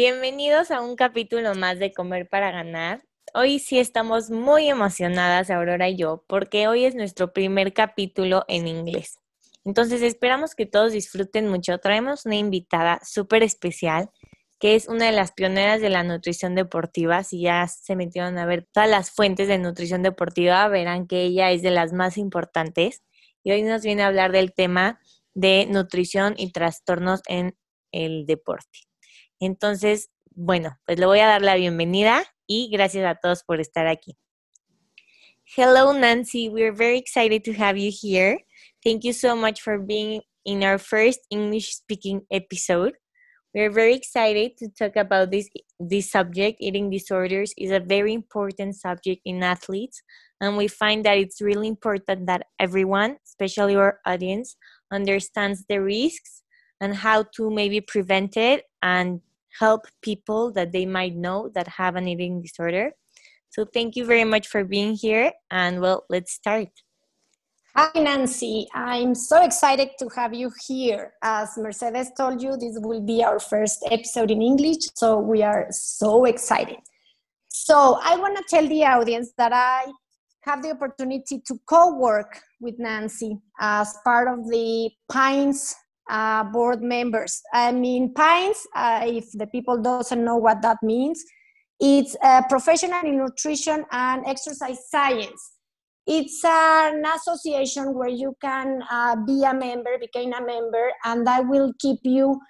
Bienvenidos a un capítulo más de Comer para Ganar. Hoy sí estamos muy emocionadas, Aurora y yo, porque hoy es nuestro primer capítulo en inglés. Entonces esperamos que todos disfruten mucho. Traemos una invitada súper especial que es una de las pioneras de la nutrición deportiva. Si ya se metieron a ver todas las fuentes de nutrición deportiva, verán que ella es de las más importantes. Y hoy nos viene a hablar del tema de nutrición y trastornos en el deporte. Entonces, bueno, pues le voy a dar la bienvenida y gracias a todos por estar aquí. Hello, Nancy. We're very excited to have you here. Thank you so much for being in our first English speaking episode. We're very excited to talk about this this subject. Eating disorders is a very important subject in athletes, and we find that it's really important that everyone, especially our audience, understands the risks and how to maybe prevent it and help people that they might know that have an eating disorder. So thank you very much for being here and well, let's start. Hi, Nancy. I'm so excited to have you here. As Mercedes told you, this will be our first episode in English, so we are so excited. So, I want to tell the audience that I have the opportunity to co work with Nancy as part of the Pines uh, board members. I mean, Pines, uh, if the people doesn't know what that means, it's a professional in nutrition and exercise science. It's an association where you can uh, be a member, become a member, and I will keep you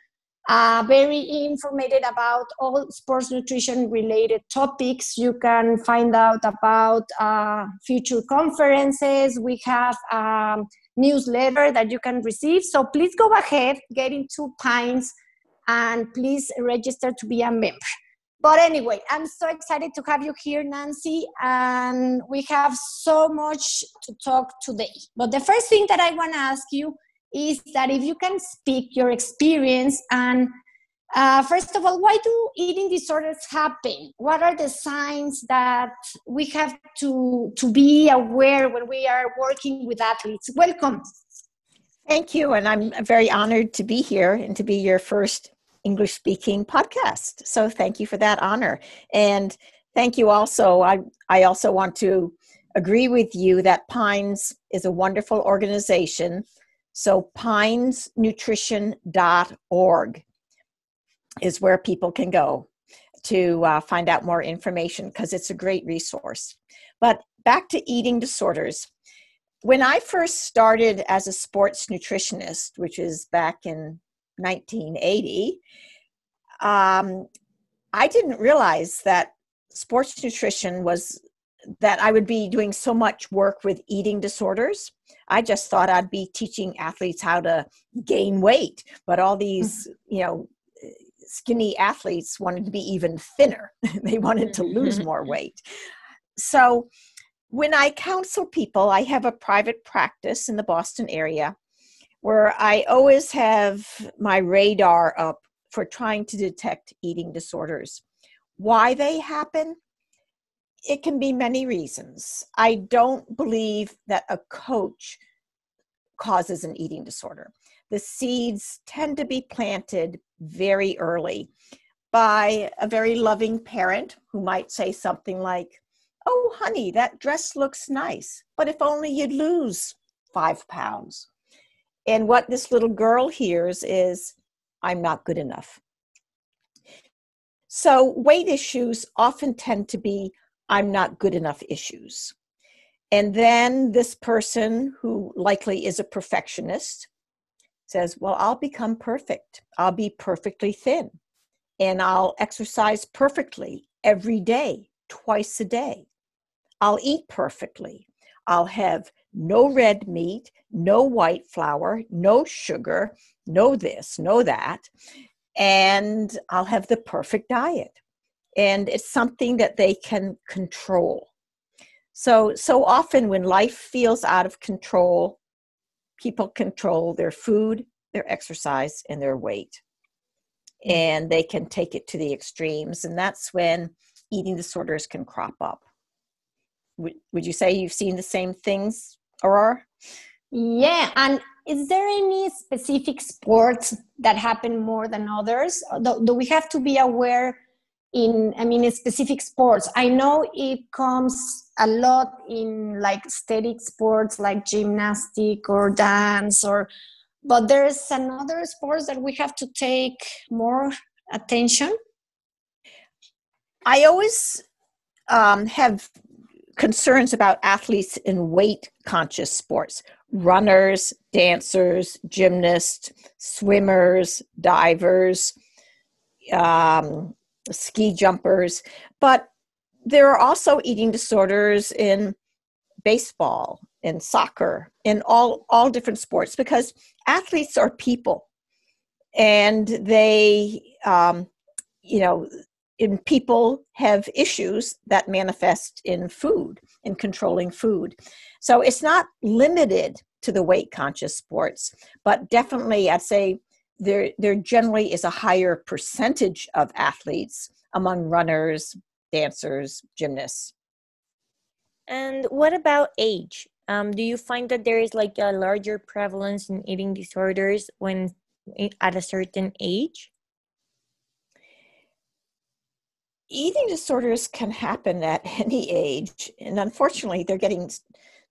uh, very informed about all sports nutrition related topics. You can find out about uh, future conferences. We have um, newsletter that you can receive. So please go ahead, get into Pines, and please register to be a member. But anyway, I'm so excited to have you here, Nancy, and we have so much to talk today. But the first thing that I want to ask you is that if you can speak your experience and uh, first of all, why do eating disorders happen? What are the signs that we have to, to be aware when we are working with athletes? Welcome. Thank you. And I'm very honored to be here and to be your first English speaking podcast. So thank you for that honor. And thank you also. I, I also want to agree with you that Pines is a wonderful organization. So pinesnutrition.org is where people can go to uh, find out more information because it's a great resource. But back to eating disorders. When I first started as a sports nutritionist, which is back in 1980, um, I didn't realize that sports nutrition was that I would be doing so much work with eating disorders. I just thought I'd be teaching athletes how to gain weight, but all these, mm-hmm. you know, skinny athletes wanted to be even thinner. they wanted to lose mm-hmm. more weight. So when I counsel people, I have a private practice in the Boston area where I always have my radar up for trying to detect eating disorders. Why they happen? It can be many reasons. I don't believe that a coach causes an eating disorder. The seeds tend to be planted very early by a very loving parent who might say something like, Oh, honey, that dress looks nice, but if only you'd lose five pounds. And what this little girl hears is, I'm not good enough. So, weight issues often tend to be, I'm not good enough issues. And then this person, who likely is a perfectionist, says, Well, I'll become perfect. I'll be perfectly thin. And I'll exercise perfectly every day, twice a day. I'll eat perfectly. I'll have no red meat, no white flour, no sugar, no this, no that. And I'll have the perfect diet. and it's something that they can control. So, so often when life feels out of control, people control their food, their exercise, and their weight. And they can take it to the extremes. And that's when eating disorders can crop up. Would, would you say you've seen the same things, Aurora? Yeah. And is there any specific sports that happen more than others? Do, do we have to be aware in i mean in specific sports i know it comes a lot in like static sports like gymnastic or dance or but there's another sports that we have to take more attention. I always um, have concerns about athletes in weight conscious sports. Runners dancers gymnasts swimmers divers um, ski jumpers, but there are also eating disorders in baseball, in soccer, in all all different sports because athletes are people, and they, um, you know, in people have issues that manifest in food, in controlling food. So it's not limited to the weight conscious sports, but definitely I'd say there there generally is a higher percentage of athletes among runners, dancers, gymnasts. And what about age? Um, do you find that there is like a larger prevalence in eating disorders when at a certain age? Eating disorders can happen at any age, and unfortunately, they're getting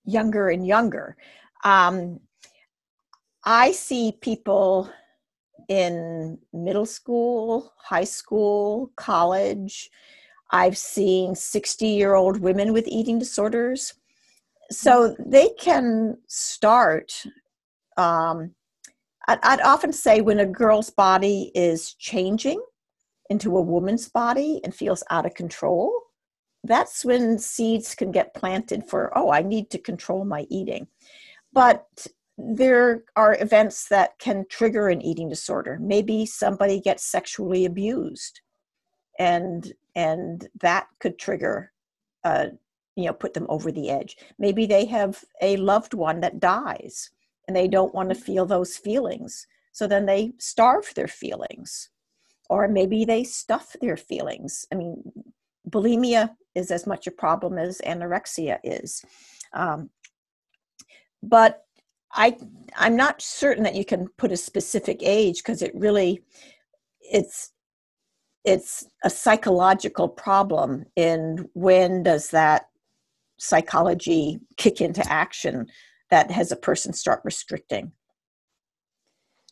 younger and younger. Um, I see people in middle school, high school, college. I've seen 60 year old women with eating disorders. So they can start. Um, I'd, I'd often say when a girl's body is changing into a woman's body and feels out of control, that's when seeds can get planted for, oh, I need to control my eating. But there are events that can trigger an eating disorder maybe somebody gets sexually abused and and that could trigger uh you know put them over the edge. Maybe they have a loved one that dies and they don't want to feel those feelings so then they starve their feelings. Or maybe they stuff their feelings. I mean bulimia is as much a problem as anorexia is. Um, but I I'm not certain that you can put a specific age because it really it's it's a psychological problem and when does that psychology kick into action that has a person start restricting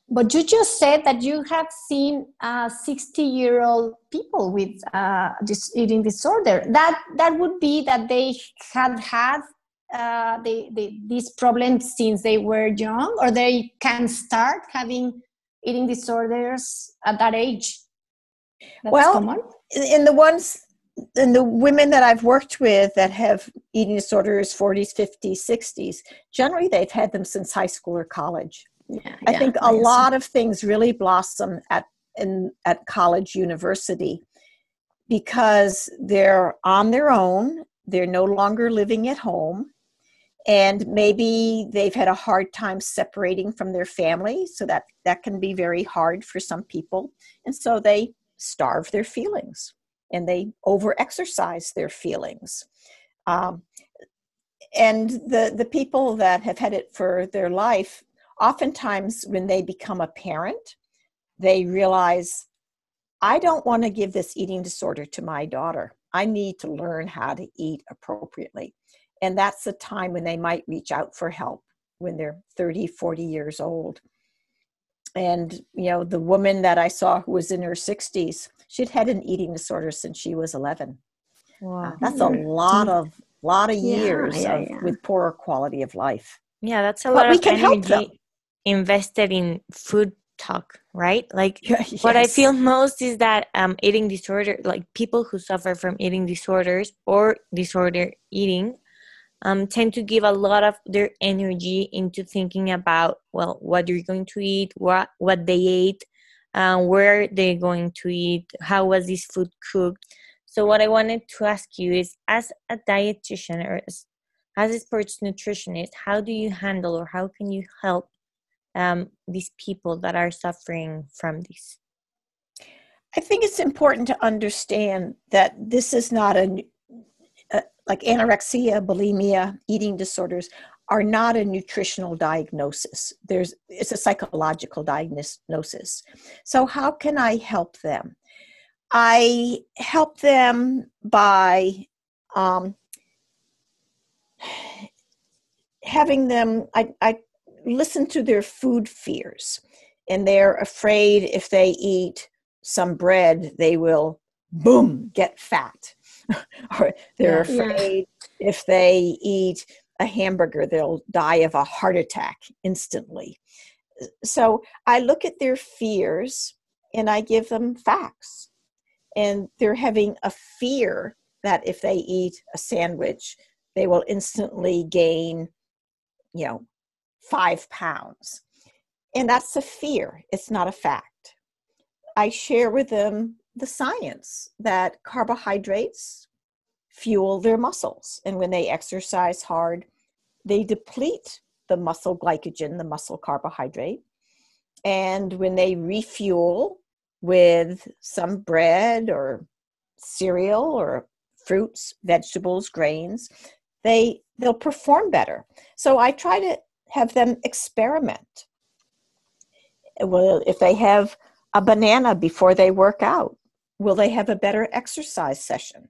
but you just said that you have seen uh, 60 year old people with uh, this eating disorder that that would be that they had had uh, they, these problems since they were young, or they can start having eating disorders at that age? That's well, common? in the ones in the women that I've worked with that have eating disorders 40s 50s 60s generally they've had them since high school or college yeah, I yeah, think a lot of things really blossom at in at college university because they're on their own they're no longer living at home and maybe they've had a hard time separating from their family so that that can be very hard for some people and so they starve their feelings and they over exercise their feelings. Um, and the the people that have had it for their life oftentimes when they become a parent they realize i don't want to give this eating disorder to my daughter. I need to learn how to eat appropriately. And that's the time when they might reach out for help when they're 30 40 years old and you know the woman that i saw who was in her 60s she'd had an eating disorder since she was 11 wow. Uh, that's a lot of lot of years yeah, yeah, yeah. with poorer quality of life yeah that's a but lot we of can energy invested in food talk right like yes. what i feel most is that um eating disorder like people who suffer from eating disorders or disorder eating um, tend to give a lot of their energy into thinking about well what you're going to eat what what they ate um, where they're going to eat how was this food cooked So, what I wanted to ask you is as a dietitian or as, as a sports nutritionist, how do you handle or how can you help um, these people that are suffering from this? I think it's important to understand that this is not a, like anorexia, bulimia, eating disorders are not a nutritional diagnosis. There's it's a psychological diagnosis. So how can I help them? I help them by um, having them. I, I listen to their food fears, and they're afraid if they eat some bread, they will boom get fat, or they're yeah, afraid yeah. if they eat a hamburger, they'll die of a heart attack instantly. So I look at their fears and I give them facts. And they're having a fear that if they eat a sandwich, they will instantly gain, you know, five pounds. And that's a fear, it's not a fact. I share with them the science that carbohydrates fuel their muscles. And when they exercise hard, they deplete the muscle glycogen, the muscle carbohydrate. And when they refuel with some bread or cereal or fruits, vegetables, grains, they they'll perform better. So I try to have them experiment. Well, if they have a banana before they work out, will they have a better exercise session?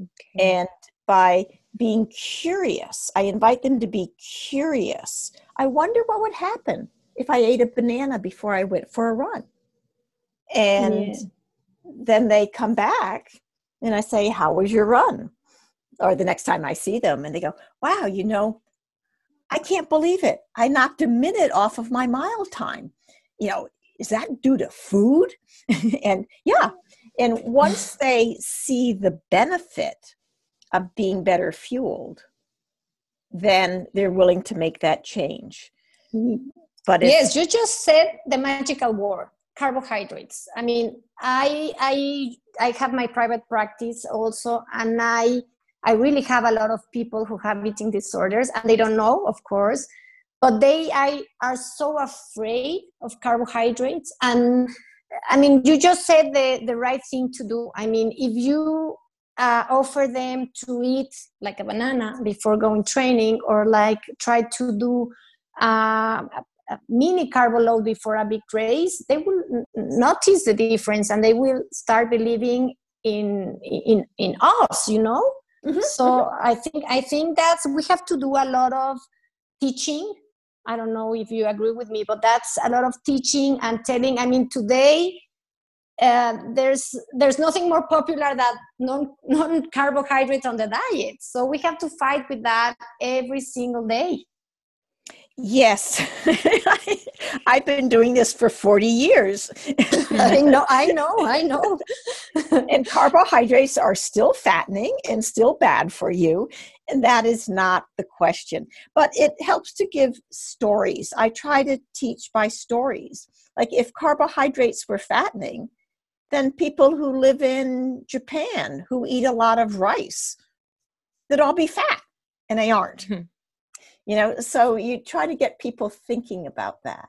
Okay. And by being curious, I invite them to be curious. I wonder what would happen if I ate a banana before I went for a run. And yeah. then they come back and I say, How was your run? Or the next time I see them, and they go, Wow, you know, I can't believe it. I knocked a minute off of my mile time. You know, is that due to food? and yeah. And once they see the benefit of being better fueled, then they're willing to make that change. But yes, you just said the magical word carbohydrates. I mean, I I I have my private practice also, and I I really have a lot of people who have eating disorders, and they don't know, of course, but they I, are so afraid of carbohydrates. And I mean, you just said the the right thing to do. I mean, if you uh, offer them to eat like a banana before going training, or like try to do uh, mini carbo load before a big race, they will notice the difference and they will start believing in in in us. You know. Mm-hmm. So mm-hmm. I think I think that's we have to do a lot of teaching. I don't know if you agree with me, but that's a lot of teaching and telling. I mean, today uh, there's there's nothing more popular than non non carbohydrates on the diet. So we have to fight with that every single day. Yes, I've been doing this for 40 years. I know, I know, I know. and carbohydrates are still fattening and still bad for you. And that is not the question. But it helps to give stories. I try to teach by stories. Like if carbohydrates were fattening, then people who live in Japan who eat a lot of rice, they'd all be fat, and they aren't. Hmm you know so you try to get people thinking about that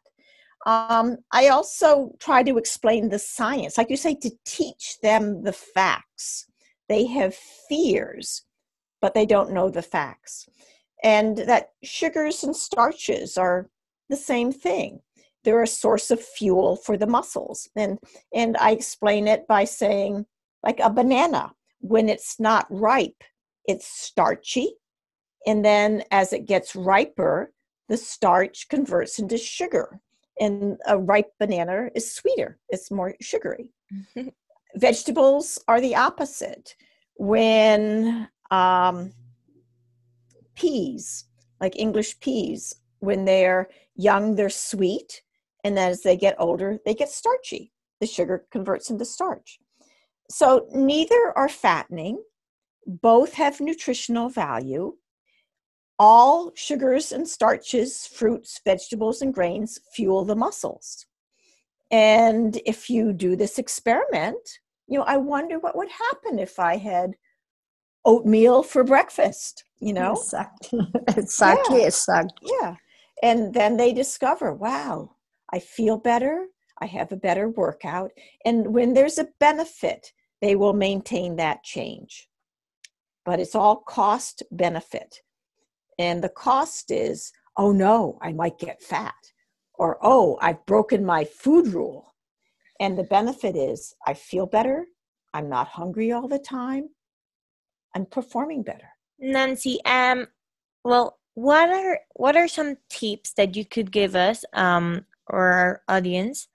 um, i also try to explain the science like you say to teach them the facts they have fears but they don't know the facts and that sugars and starches are the same thing they're a source of fuel for the muscles and and i explain it by saying like a banana when it's not ripe it's starchy and then as it gets riper, the starch converts into sugar. And a ripe banana is sweeter, it's more sugary. Vegetables are the opposite. When um, peas, like English peas, when they're young, they're sweet. And as they get older, they get starchy. The sugar converts into starch. So neither are fattening, both have nutritional value all sugars and starches, fruits, vegetables, and grains fuel the muscles. And if you do this experiment, you know, I wonder what would happen if I had oatmeal for breakfast, you know? Exactly. exactly. Yeah. Exactly. Yeah. And then they discover, wow, I feel better. I have a better workout. And when there's a benefit, they will maintain that change. But it's all cost benefit. And the cost is, oh no, I might get fat. Or, oh, I've broken my food rule. And the benefit is, I feel better. I'm not hungry all the time. I'm performing better. Nancy, um, well, what are what are some tips that you could give us um, or our audience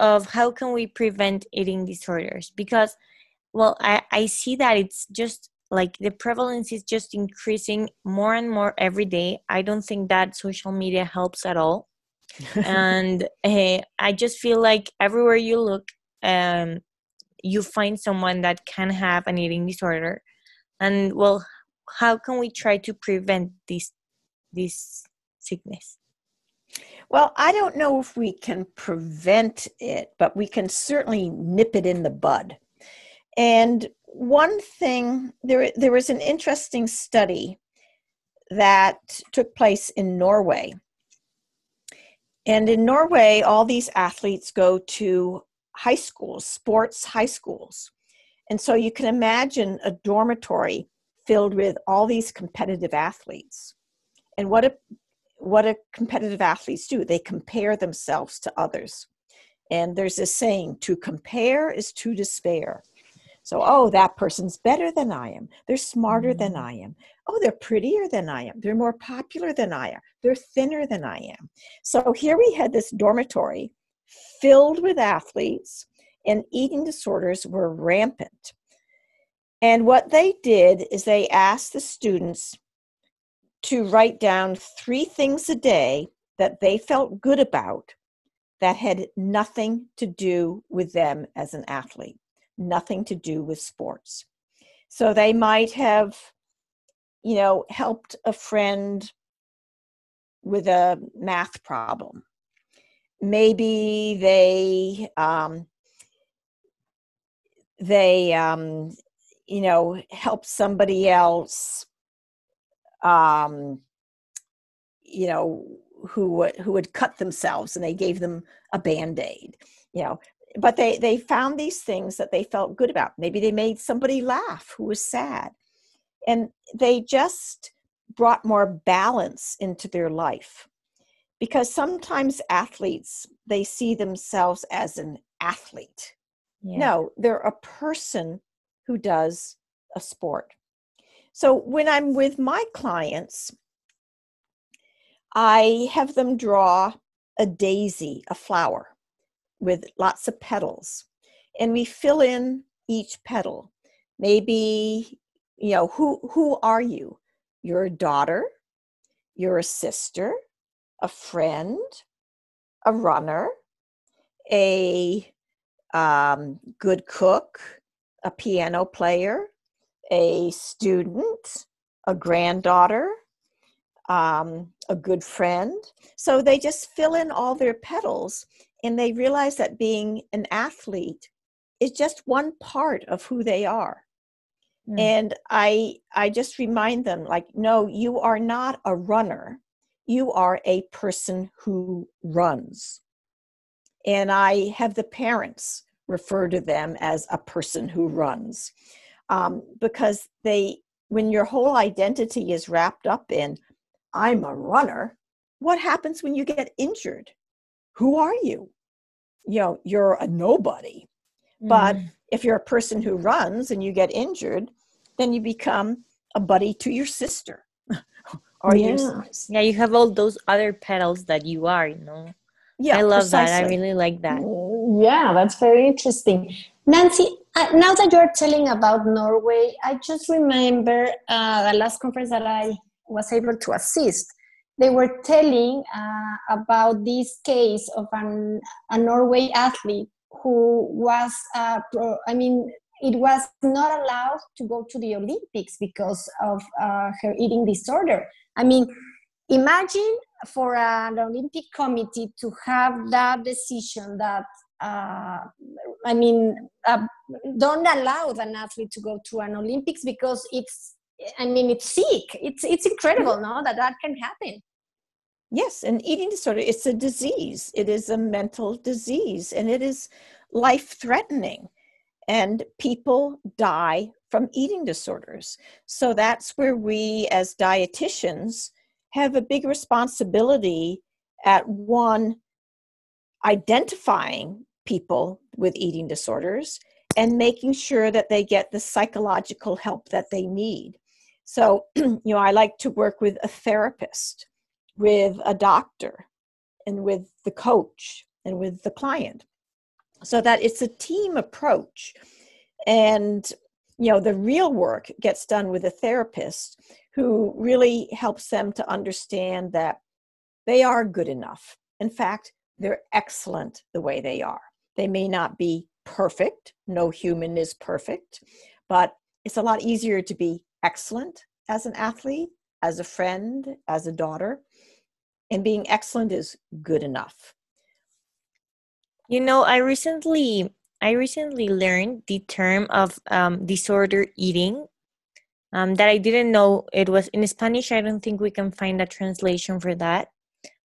of how can we prevent eating disorders? Because, well, I, I see that it's just like the prevalence is just increasing more and more every day. I don't think that social media helps at all. and uh, I just feel like everywhere you look, um, you find someone that can have an eating disorder. And well, how can we try to prevent this this sickness? Well, I don't know if we can prevent it, but we can certainly nip it in the bud. And one thing, there, there was an interesting study that took place in Norway. And in Norway, all these athletes go to high schools, sports high schools. And so you can imagine a dormitory filled with all these competitive athletes. And what a what do competitive athletes do? They compare themselves to others. And there's this saying, to compare is to despair. So, oh, that person's better than I am. They're smarter mm-hmm. than I am. Oh, they're prettier than I am. They're more popular than I am. They're thinner than I am. So here we had this dormitory filled with athletes, and eating disorders were rampant. And what they did is they asked the students to write down three things a day that they felt good about that had nothing to do with them as an athlete, nothing to do with sports. So they might have, you know, helped a friend with a math problem. Maybe they, um, they, um, you know, help somebody else um, you know, who who had cut themselves and they gave them a band-aid, you know. But they they found these things that they felt good about. Maybe they made somebody laugh who was sad. And they just brought more balance into their life. Because sometimes athletes, they see themselves as an athlete. Yeah. No, they're a person who does a sport. So when I'm with my clients, I have them draw a daisy, a flower with lots of petals, and we fill in each petal. Maybe, you know, who who are you? You're a daughter, you're a sister, a friend, a runner, a um, good cook, a piano player, a student, a granddaughter, um, a good friend. So they just fill in all their petals and they realize that being an athlete is just one part of who they are. Mm. And I I just remind them like no you are not a runner. You are a person who runs. And I have the parents refer to them as a person who runs um, because they when your whole identity is wrapped up in i'm a runner what happens when you get injured? Who are you? You know you're a nobody. Mm. but if you're a person who runs and you get injured then you become a buddy to your sister. Or yeah. Your, yeah you have all those other petals that you are you know yeah i love precisely. that i really like that yeah that's very interesting nancy uh, now that you're telling about Norway, I just remember uh, the last conference that I was able to assist. They were telling uh, about this case of an, a Norway athlete who was, uh, pro, I mean, it was not allowed to go to the Olympics because of uh, her eating disorder. I mean, imagine for an Olympic committee to have that decision that uh, I mean, uh, don't allow an athlete to go to an Olympics because it's, I mean, it's sick. It's it's incredible, no, that that can happen. Yes, an eating disorder, it's a disease. It is a mental disease and it is life threatening. And people die from eating disorders. So that's where we, as dietitians, have a big responsibility at one, identifying people with eating disorders and making sure that they get the psychological help that they need. So, you know, I like to work with a therapist with a doctor and with the coach and with the client so that it's a team approach and you know the real work gets done with a therapist who really helps them to understand that they are good enough. In fact they're excellent the way they are. They may not be perfect. No human is perfect but it's a lot easier to be excellent as an athlete as a friend as a daughter and being excellent is good enough. You know i recently i recently learned the term of um, disorder eating um, that i didn't know it was in spanish i don't think we can find a translation for that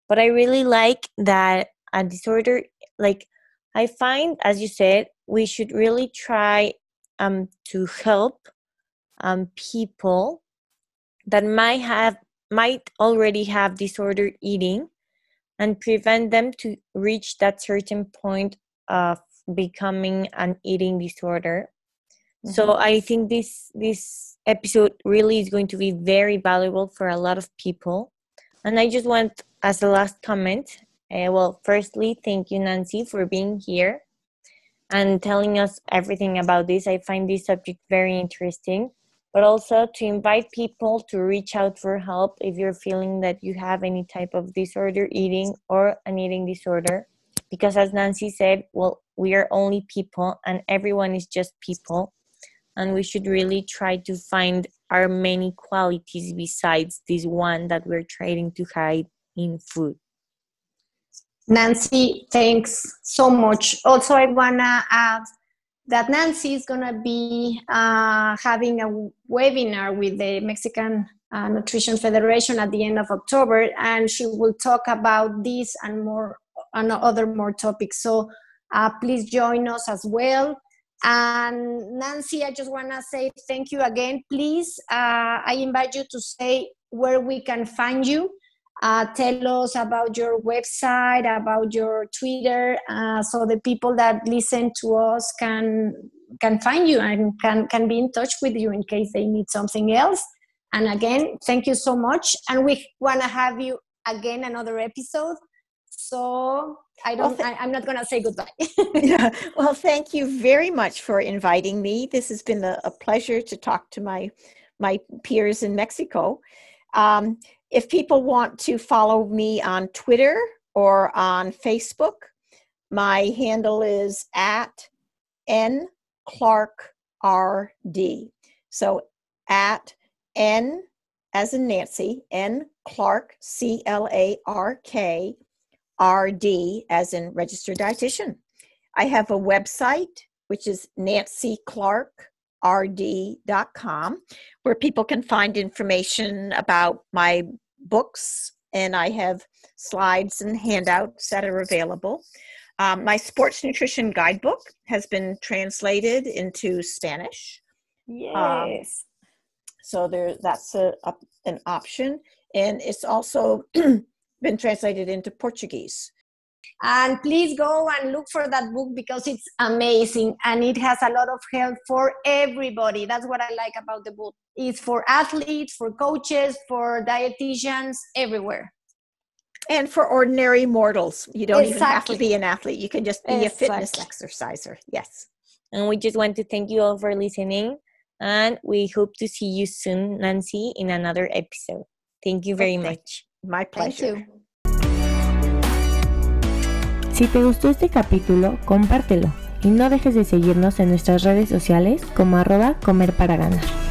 but i really like that a disorder like i find as you said we should really try um, to help um, people that might have might already have disordered eating and prevent them to reach that certain point of becoming an eating disorder. Mm-hmm. so i think this this episode really is going to be very valuable for a lot of people. And i just want as a last comment uh, well firstly thank you nancy for being here and telling us everything about this. I find this subject very interesting. But also to invite people to reach out for help if you're feeling that you have any type of disorder eating or an eating disorder. Because as nancy said well we are only people and everyone is just people. And we should really try to find our many qualities besides this one that we're trying to hide in food. Nancy thanks so much. Also i want to add that Nancy is to be uh, having a webinar with the Mexican uh, Nutrition Federation at the end of October, and she will talk about this and more and other more topics. So uh, please join us as well. And Nancy, I just want to say thank you again. Please, uh, I invite you to say where we can find you uh, tell us about your website, about your Twitter, uh, so the people that listen to us can can find you and can can be in touch with you in case they need something else. And again, thank you so much. And we want to have you again another episode. So I don't. Well, th- I, am not going to say goodbye. yeah. Well, thank you very much for inviting me. This has been a, a pleasure to talk to my my peers in Mexico. Um, if people want to follow me on Twitter or on Facebook, my handle is at N Clark RD. So at N as in Nancy, N Clark, C L A R K R D as in registered dietitian. I have a website which is nancyclarkrd.com, where people can find information about my books and I have slides and handouts that are available. Um, my sports nutrition guidebook has been translated into Spanish. Um, yes. Um, so there, that's a, a, an option, and it's also been translated into Portuguese. And please go and look for that book because it's amazing and it has a lot of help for everybody. That's what i like about the book. It's for athletes for coaches for dietitians everywhere. And for ordinary mortals. You don't exactly. even have to be an athlete. You can just be exactly. a fitness exerciser. Yes. And we just want to thank you all for listening and we hope to see you soon nancy in another episode. Thank you very okay. much my pleasure Si te gustó este capítulo, compártelo y no dejes de seguirnos en nuestras redes sociales como arroba comer para ganar.